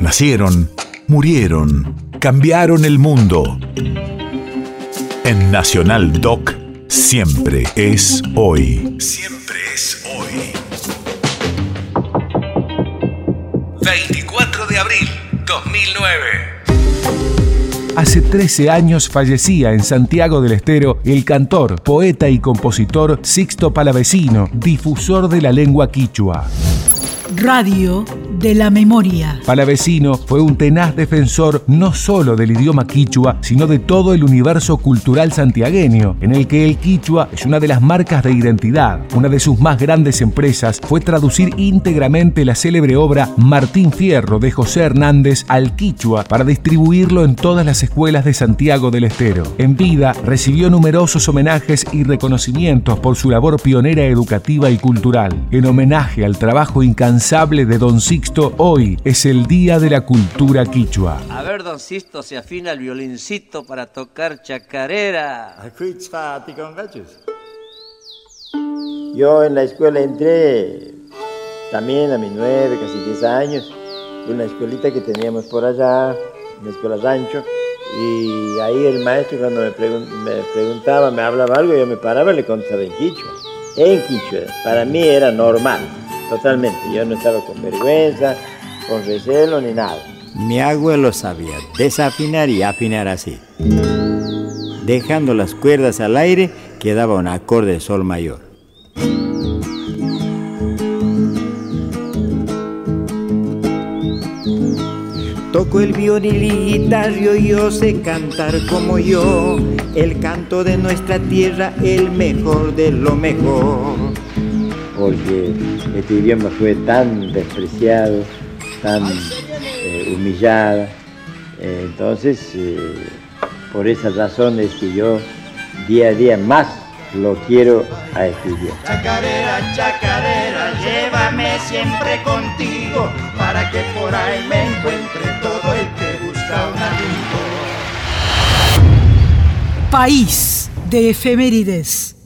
Nacieron, murieron, cambiaron el mundo. En Nacional Doc, siempre es hoy. Siempre es hoy. 24 de abril 2009. Hace 13 años fallecía en Santiago del Estero el cantor, poeta y compositor Sixto Palavecino, difusor de la lengua quichua. Radio de la memoria. Palavecino fue un tenaz defensor no solo del idioma quichua, sino de todo el universo cultural santiagueño, en el que el quichua es una de las marcas de identidad. Una de sus más grandes empresas fue traducir íntegramente la célebre obra Martín Fierro de José Hernández al quichua para distribuirlo en todas las escuelas de Santiago del Estero. En vida recibió numerosos homenajes y reconocimientos por su labor pionera educativa y cultural. En homenaje al trabajo incansable de Don Sixto hoy es el Día de la Cultura Quichua. A ver, don Sisto, se afina el violincito para tocar chacarera. Yo en la escuela entré también a mis nueve, casi diez años, en una escuelita que teníamos por allá, una escuela rancho, y ahí el maestro cuando me, me preguntaba, me hablaba algo, yo me paraba y le contaba en quichua. En quichua, para mí era normal totalmente. Yo no estaba con vergüenza, con recelo ni nada. Mi abuelo sabía desafinar y afinar así. Dejando las cuerdas al aire quedaba un acorde de sol mayor. Toco el violín y guitarra yo sé cantar como yo. El canto de nuestra tierra, el mejor de lo mejor porque este idioma fue tan despreciado, tan eh, humillado. Eh, entonces, eh, por esas razones que yo día a día más lo quiero a estudiar. Chacarera, chacarera, llévame siempre contigo para que por ahí me encuentre todo el que busca un amigo. País de efemérides.